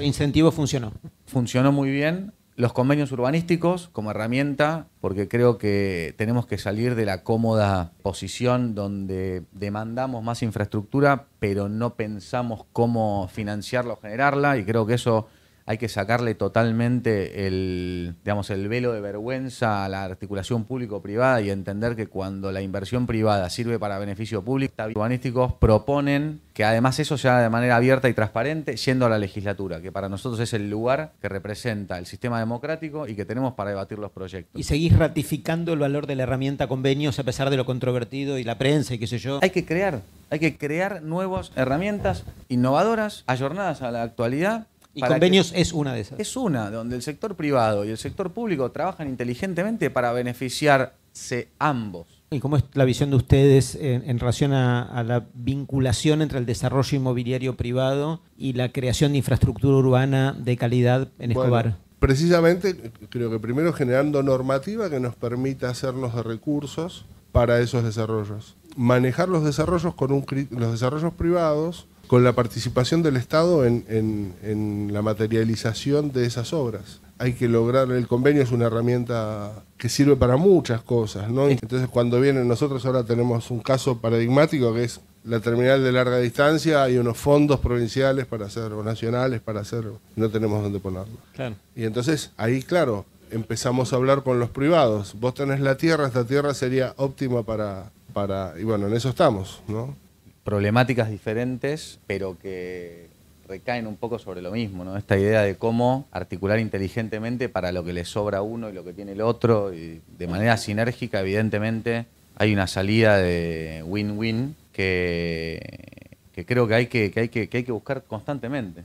El incentivo funcionó. Funcionó muy bien. Los convenios urbanísticos como herramienta, porque creo que tenemos que salir de la cómoda posición donde demandamos más infraestructura, pero no pensamos cómo financiarla o generarla, y creo que eso hay que sacarle totalmente el, digamos, el velo de vergüenza a la articulación público-privada y entender que cuando la inversión privada sirve para beneficio público, urbanísticos proponen que además eso sea de manera abierta y transparente, yendo a la legislatura, que para nosotros es el lugar que representa el sistema democrático y que tenemos para debatir los proyectos. ¿Y seguís ratificando el valor de la herramienta convenios a pesar de lo controvertido y la prensa y qué sé yo? Hay que crear, hay que crear nuevas herramientas innovadoras, ayornadas a la actualidad y convenios es una de esas. Es una, donde el sector privado y el sector público trabajan inteligentemente para beneficiarse ambos. ¿Y cómo es la visión de ustedes en, relación a, la vinculación entre el desarrollo inmobiliario privado y la creación de infraestructura urbana de calidad en Escobar? precisamente, creo que primero generando normativa que nos permita hacernos de recursos para esos desarrollos. Manejar los desarrollos con un, los desarrollos privados con la participación del Estado en, la materialización de esas obras. Hay que lograr, el convenio es una herramienta que sirve para muchas cosas, ¿no? Entonces cuando vienen, nosotros ahora tenemos un caso paradigmático que es la terminal de larga distancia, hay unos fondos provinciales para hacer, o nacionales para hacer, no tenemos dónde ponerlo. Y entonces ahí, claro, empezamos a hablar con los privados. Vos tenés la tierra, esta tierra sería óptima para, para, y bueno, en eso estamos, ¿no? Problemáticas diferentes, pero que recaen un poco sobre lo mismo, ¿no? Esta idea de cómo articular inteligentemente para lo que le sobra a uno y lo que tiene el otro, y de manera sinérgica, evidentemente, hay una salida de win-win que, que creo que hay que, que, hay que, que hay que buscar constantemente.